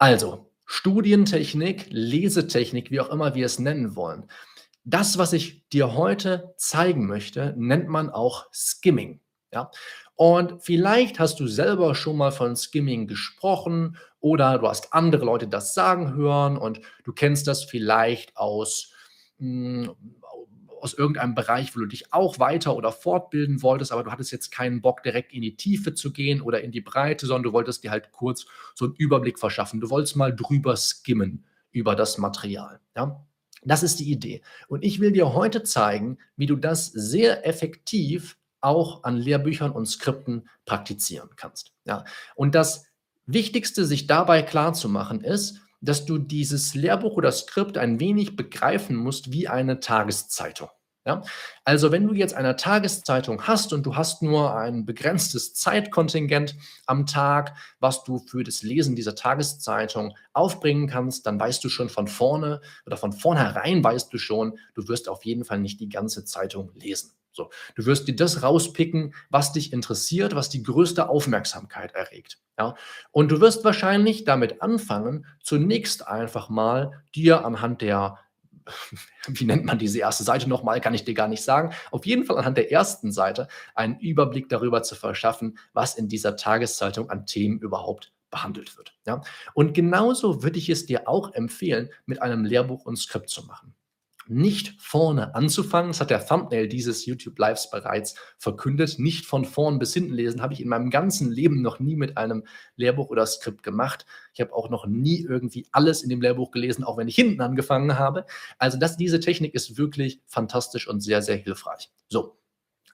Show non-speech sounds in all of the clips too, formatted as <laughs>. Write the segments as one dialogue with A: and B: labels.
A: Also, Studientechnik, Lesetechnik, wie auch immer wir es nennen wollen. Das, was ich dir heute zeigen möchte, nennt man auch Skimming. Ja? Und vielleicht hast du selber schon mal von Skimming gesprochen oder du hast andere Leute das sagen hören und du kennst das vielleicht aus, mh, hm, aus irgendeinem Bereich, wo du dich auch weiter oder fortbilden wolltest, aber du hattest jetzt keinen Bock, direkt in die Tiefe zu gehen oder in die Breite, sondern du wolltest dir halt kurz so einen Überblick verschaffen. Du wolltest mal drüber skimmen über das Material. Ja? Das ist die Idee. Und ich will dir heute zeigen, wie du das sehr effektiv auch an Lehrbüchern und Skripten praktizieren kannst. Ja? Und das Wichtigste, sich dabei klar zu machen, ist, dass du dieses Lehrbuch oder Skript ein wenig begreifen musst wie eine Tageszeitung. Ja? Also wenn du jetzt eine Tageszeitung hast und du hast nur ein begrenztes Zeitkontingent am Tag, was du für das Lesen dieser Tageszeitung aufbringen kannst, dann weißt du schon von vorne oder von vornherein weißt du schon, du wirst auf jeden Fall nicht die ganze Zeitung lesen. So, du wirst dir das rauspicken, was dich interessiert, was die größte Aufmerksamkeit erregt. Ja? Und du wirst wahrscheinlich damit anfangen, zunächst einfach mal dir anhand der <laughs> wie nennt man diese erste Seite nochmal, kann ich dir gar nicht sagen. Auf jeden Fall anhand der ersten Seite einen Überblick darüber zu verschaffen, was in dieser Tageszeitung an Themen überhaupt behandelt wird. Ja? Und genauso würde ich es dir auch empfehlen, mit einem Lehrbuch und Skript zu machen nicht vorne anzufangen. Das hat der Thumbnail dieses YouTube Lives bereits verkündet. Nicht von vorn bis hinten lesen, habe ich in meinem ganzen Leben noch nie mit einem Lehrbuch oder Skript gemacht. Ich habe auch noch nie irgendwie alles in dem Lehrbuch gelesen, auch wenn ich hinten angefangen habe. Also das, diese Technik ist wirklich fantastisch und sehr, sehr hilfreich. So,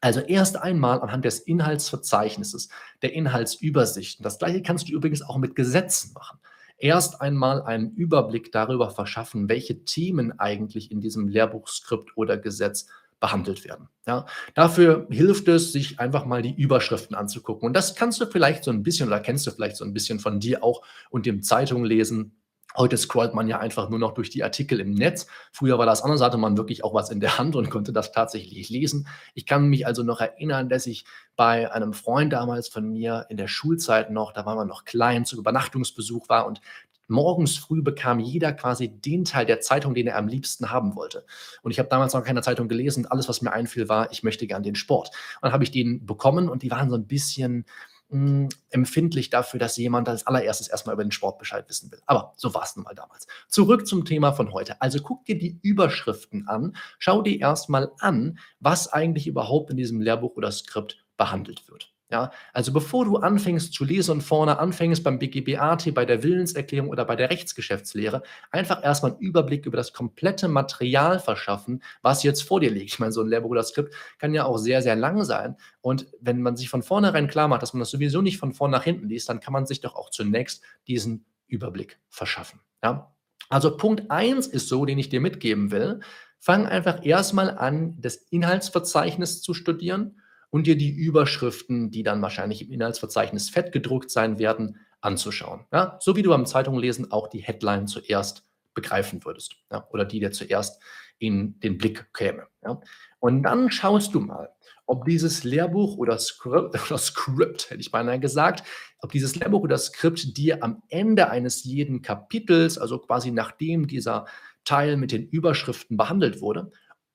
A: also erst einmal anhand des Inhaltsverzeichnisses, der Inhaltsübersichten. Das gleiche kannst du übrigens auch mit Gesetzen machen erst einmal einen Überblick darüber verschaffen, welche Themen eigentlich in diesem Lehrbuchskript oder Gesetz behandelt werden. Ja, dafür hilft es, sich einfach mal die Überschriften anzugucken. Und das kannst du vielleicht so ein bisschen oder kennst du vielleicht so ein bisschen von dir auch und dem Zeitung lesen Heute scrollt man ja einfach nur noch durch die Artikel im Netz. Früher war das anders, hatte man wirklich auch was in der Hand und konnte das tatsächlich lesen. Ich kann mich also noch erinnern, dass ich bei einem Freund damals von mir in der Schulzeit noch, da war man noch klein, zu Übernachtungsbesuch war und morgens früh bekam jeder quasi den Teil der Zeitung, den er am liebsten haben wollte. Und ich habe damals noch keine Zeitung gelesen. Alles, was mir einfiel, war, ich möchte gern den Sport. Dann habe ich den bekommen und die waren so ein bisschen mh, empfindlich dafür, dass jemand als allererstes erstmal über den Sport Bescheid wissen will. Aber so war es nun mal damals. Zurück zum Thema von heute. Also guck dir die Überschriften an, schau dir erstmal an, was eigentlich überhaupt in diesem Lehrbuch oder Skript behandelt wird. Ja, also bevor du anfängst zu lesen und vorne anfängst beim BGBAT, bei der Willenserklärung oder bei der Rechtsgeschäftslehre, einfach erstmal einen Überblick über das komplette Material verschaffen, was jetzt vor dir liegt. Ich meine, so ein Lehrbuch oder Skript kann ja auch sehr, sehr lang sein. Und wenn man sich von vornherein klar macht, dass man das sowieso nicht von vorn nach hinten liest, dann kann man sich doch auch zunächst diesen Überblick verschaffen. Ja? Also Punkt 1 ist so, den ich dir mitgeben will. Fang einfach erstmal an, das Inhaltsverzeichnis zu studieren und dir die Überschriften, die dann wahrscheinlich im Inhaltsverzeichnis fett gedruckt sein werden, anzuschauen. Ja? So wie du beim Zeitunglesen auch die Headline zuerst begreifen würdest ja? oder die dir zuerst in den Blick käme. Ja? Und dann schaust du mal, ob dieses Lehrbuch oder Skript, <laughs> oder Skript, hätte ich beinahe gesagt, ob dieses Lehrbuch oder Skript dir am Ende eines jeden Kapitels, also quasi nachdem dieser Teil mit den Überschriften behandelt wurde,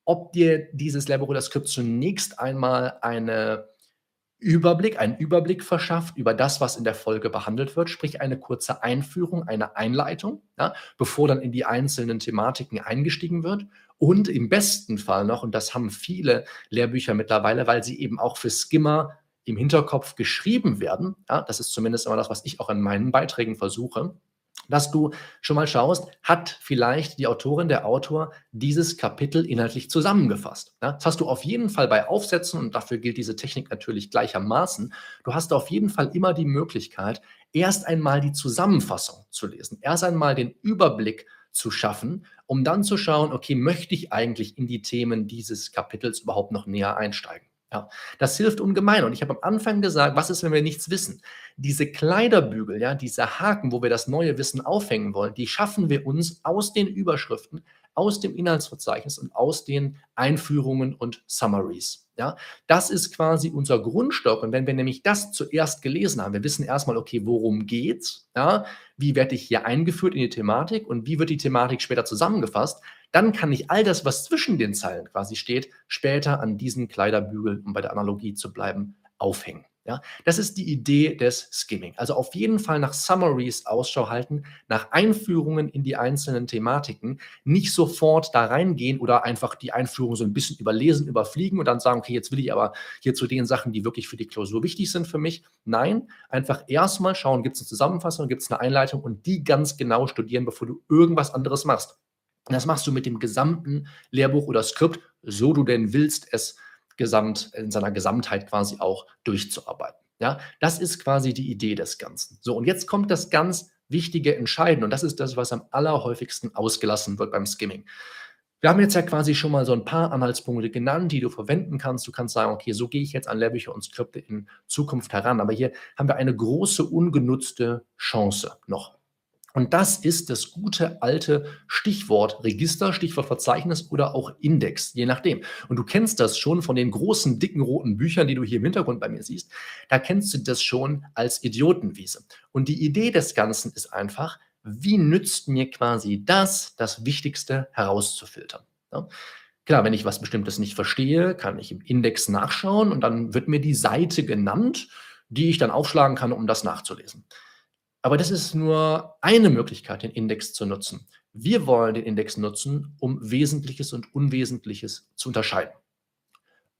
A: ob dir dieses oder Skript zunächst einmal eine Überblick, einen Überblick verschafft über das, was in der Folge behandelt wird, sprich eine kurze Einführung, eine Einleitung, ja, bevor dann in die einzelnen Thematiken eingestiegen wird. Und im besten Fall noch, und das haben viele Lehrbücher mittlerweile, weil sie eben auch für Skimmer im Hinterkopf geschrieben werden, ja, das ist zumindest immer das, was ich auch in meinen Beiträgen versuche, dass du schon mal schaust, hat vielleicht die Autorin, der Autor dieses Kapitel inhaltlich zusammengefasst. Ja, das hast du auf jeden Fall bei Aufsätzen und dafür gilt diese Technik natürlich gleichermaßen. Du hast auf jeden Fall immer die Möglichkeit, erst einmal die Zusammenfassung zu lesen, erst einmal den Überblick zu schaffen, um dann zu schauen, okay, möchte ich eigentlich in die Themen dieses Kapitels überhaupt noch näher einsteigen? Ja, das hilft ungemein. Und ich habe am Anfang gesagt, was ist, wenn wir nichts wissen? Diese Kleiderbügel, ja, diese Haken, wo wir das neue Wissen aufhängen wollen, die schaffen wir uns aus den Überschriften aus dem Inhaltsverzeichnis und aus den Einführungen und Summaries. Ja, das ist quasi unser Grundstock. Und wenn wir nämlich das zuerst gelesen haben, wir wissen erstmal, okay, worum geht's? Ja, wie werde ich hier eingeführt in die Thematik und wie wird die Thematik später zusammengefasst? Dann kann ich all das, was zwischen den Zeilen quasi steht, später an diesen Kleiderbügel, um bei der Analogie zu bleiben, aufhängen. Ja, das ist die Idee des Skimming. Also auf jeden Fall nach Summaries Ausschau halten, nach Einführungen in die einzelnen Thematiken, nicht sofort da reingehen oder einfach die Einführung so ein bisschen überlesen, überfliegen und dann sagen, okay, jetzt will ich aber hier zu den Sachen, die wirklich für die Klausur wichtig sind für mich. Nein, einfach erstmal schauen, gibt es eine Zusammenfassung, gibt es eine Einleitung und die ganz genau studieren, bevor du irgendwas anderes machst. Das machst du mit dem gesamten Lehrbuch oder Skript, so du denn willst es gesamt, in seiner Gesamtheit quasi auch durchzuarbeiten. Ja, das ist quasi die Idee des Ganzen. So, und jetzt kommt das ganz wichtige Entscheiden und das ist das, was am allerhäufigsten ausgelassen wird beim Skimming. Wir haben jetzt ja quasi schon mal so ein paar Anhaltspunkte genannt, die du verwenden kannst. Du kannst sagen, okay, so gehe ich jetzt an Lehrbücher und Skripte in Zukunft heran. Aber hier haben wir eine große ungenutzte Chance noch. Und das ist das gute alte Stichwort Register, Stichwort Verzeichnis oder auch Index, je nachdem. Und du kennst das schon von den großen, dicken, roten Büchern, die du hier im Hintergrund bei mir siehst. Da kennst du das schon als Idiotenwiese. Und die Idee des Ganzen ist einfach, wie nützt mir quasi das, das Wichtigste herauszufiltern? Ja? Klar, wenn ich was Bestimmtes nicht verstehe, kann ich im Index nachschauen und dann wird mir die Seite genannt, die ich dann aufschlagen kann, um das nachzulesen. Aber das ist nur eine Möglichkeit, den Index zu nutzen. Wir wollen den Index nutzen, um Wesentliches und Unwesentliches zu unterscheiden.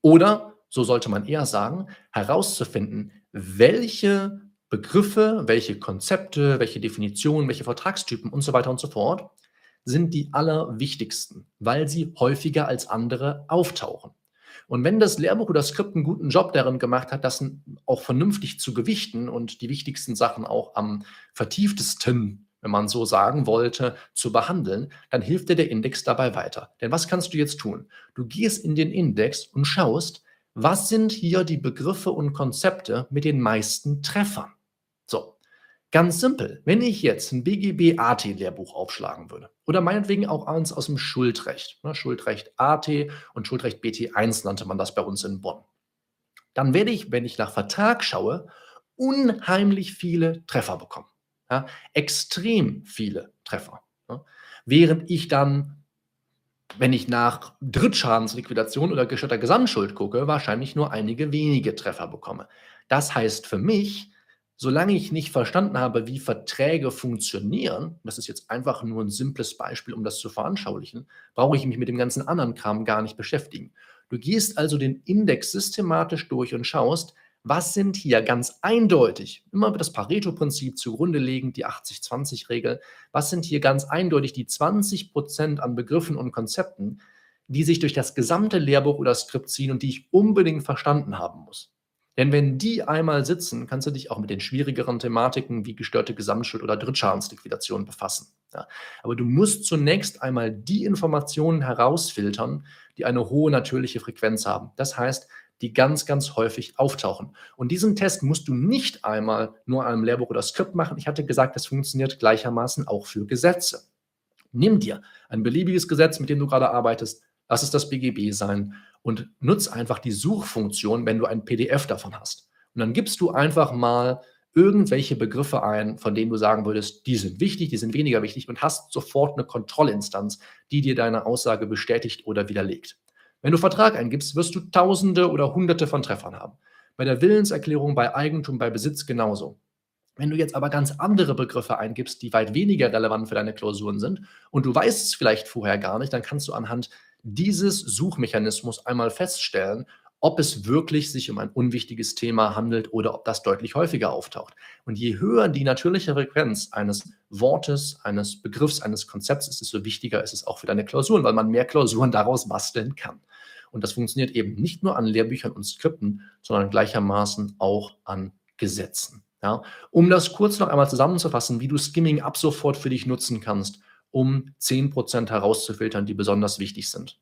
A: Oder, so sollte man eher sagen, herauszufinden, welche Begriffe, welche Konzepte, welche Definitionen, welche Vertragstypen und so weiter und so fort sind die allerwichtigsten, weil sie häufiger als andere auftauchen. Und wenn das Lehrbuch oder das Skript einen guten Job darin gemacht hat, das auch vernünftig zu gewichten und die wichtigsten Sachen auch am vertieftesten, wenn man so sagen wollte, zu behandeln, dann hilft dir der Index dabei weiter. Denn was kannst du jetzt tun? Du gehst in den Index und schaust, was sind hier die Begriffe und Konzepte mit den meisten Treffern? So, Ganz simpel. Wenn ich jetzt ein BGB AT Lehrbuch aufschlagen würde oder meinetwegen auch eins aus dem Schuldrecht, ne, Schuldrecht AT und Schuldrecht BT1 nannte man das bei uns in Bonn, dann werde ich, wenn ich nach Vertrag schaue, unheimlich viele Treffer bekommen. Ja, extrem viele Treffer. Ja. Während ich dann, wenn ich nach Drittschadensliquidation oder gestörter Gesamtschuld gucke, wahrscheinlich nur einige wenige Treffer bekomme. Das heißt für mich, solange ich nicht verstanden habe, wie Verträge funktionieren, das ist jetzt einfach nur ein simples Beispiel, um das zu veranschaulichen, brauche ich mich mit dem ganzen anderen Kram gar nicht beschäftigen. Du gehst also den Index systematisch durch und schaust, was sind hier ganz eindeutig, immer das Pareto-Prinzip zugrunde legen, die 80-20-Regel, was sind hier ganz eindeutig die 20 Prozent an Begriffen und Konzepten, die sich durch das gesamte Lehrbuch oder Skript ziehen und die ich unbedingt verstanden haben muss. Denn wenn die einmal sitzen, kannst du dich auch mit den schwierigeren Thematiken wie gestörte Gesamtschuld oder Drittschadensliquidation befassen. Ja. Aber du musst zunächst einmal die Informationen herausfiltern, die eine hohe natürliche Frequenz haben. Das heißt, die ganz, ganz häufig auftauchen. Und diesen Test musst du nicht einmal nur einem Lehrbuch oder Skript machen. Ich hatte gesagt, das funktioniert gleichermaßen auch für Gesetze. Nimm dir ein beliebiges Gesetz, mit dem du gerade arbeitest, lass es das BGB sein und nutz einfach die Suchfunktion, wenn du ein PDF davon hast. Und dann gibst du einfach mal irgendwelche Begriffe ein, von denen du sagen würdest, die sind wichtig, die sind weniger wichtig und hast sofort eine Kontrollinstanz, die dir deine Aussage bestätigt oder widerlegt. Wenn du Vertrag eingibst, wirst du Tausende oder Hunderte von Treffern haben. Bei der Willenserklärung, bei Eigentum, bei Besitz genauso. Wenn du jetzt aber ganz andere Begriffe eingibst, die weit weniger relevant für deine Klausuren sind und du weißt es vielleicht vorher gar nicht, dann kannst du anhand dieses Suchmechanismus einmal feststellen, ob es wirklich sich um ein unwichtiges Thema handelt oder ob das deutlich häufiger auftaucht. Und je höher die natürliche Frequenz eines Wortes, eines Begriffs, eines Konzepts ist, desto wichtiger ist es auch für deine Klausuren, weil man mehr Klausuren daraus basteln kann. Und das funktioniert eben nicht nur an Lehrbüchern und Skripten, sondern gleichermaßen auch an Gesetzen. Ja, um das kurz noch einmal zusammenzufassen, wie du Skimming ab sofort für dich nutzen kannst um 10% herauszufiltern, die besonders wichtig sind.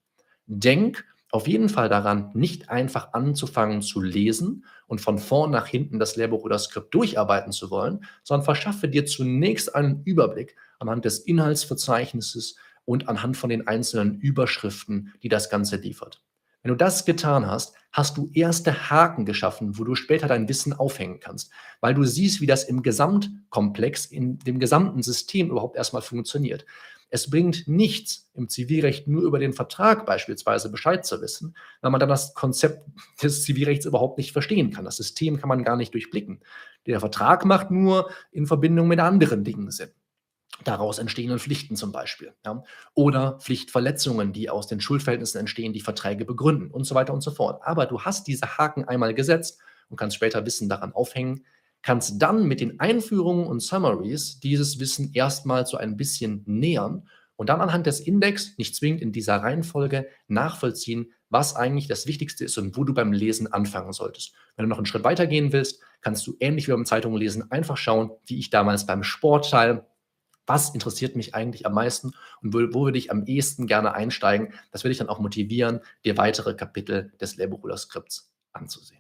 A: Denk auf jeden Fall daran, nicht einfach anzufangen zu lesen und von vorn nach hinten das Lehrbuch oder Skript durcharbeiten zu wollen, sondern verschaffe dir zunächst einen Überblick anhand des Inhaltsverzeichnisses und anhand von den einzelnen Überschriften, die das Ganze liefert. Wenn du das getan hast, hast du erste Haken geschaffen, wo du später dein Wissen aufhängen kannst, weil du siehst, wie das im Gesamtkomplex, in dem gesamten System überhaupt erstmal funktioniert. Es bringt nichts, im Zivilrecht nur über den Vertrag beispielsweise Bescheid zu wissen, weil man dann das Konzept des Zivilrechts überhaupt nicht verstehen kann. Das System kann man gar nicht durchblicken. Der Vertrag macht nur in Verbindung mit anderen Dingen Sinn daraus entstehenden Pflichten zum Beispiel. Ja? Oder Pflichtverletzungen, die aus den Schuldverhältnissen entstehen, die Verträge begründen und so weiter und so fort. Aber du hast diese Haken einmal gesetzt und kannst später Wissen daran aufhängen, kannst dann mit den Einführungen und Summaries dieses Wissen erstmal so ein bisschen nähern und dann anhand des Index, nicht zwingend in dieser Reihenfolge, nachvollziehen, was eigentlich das Wichtigste ist und wo du beim Lesen anfangen solltest. Wenn du noch einen Schritt weiter gehen willst, kannst du ähnlich wie beim Zeitunglesen einfach schauen, wie ich damals beim Sportteil was interessiert mich eigentlich am meisten und wo, wo würde ich am ehesten gerne einsteigen. Das würde ich dann auch motivieren, dir weitere Kapitel des oder Skripts anzusehen.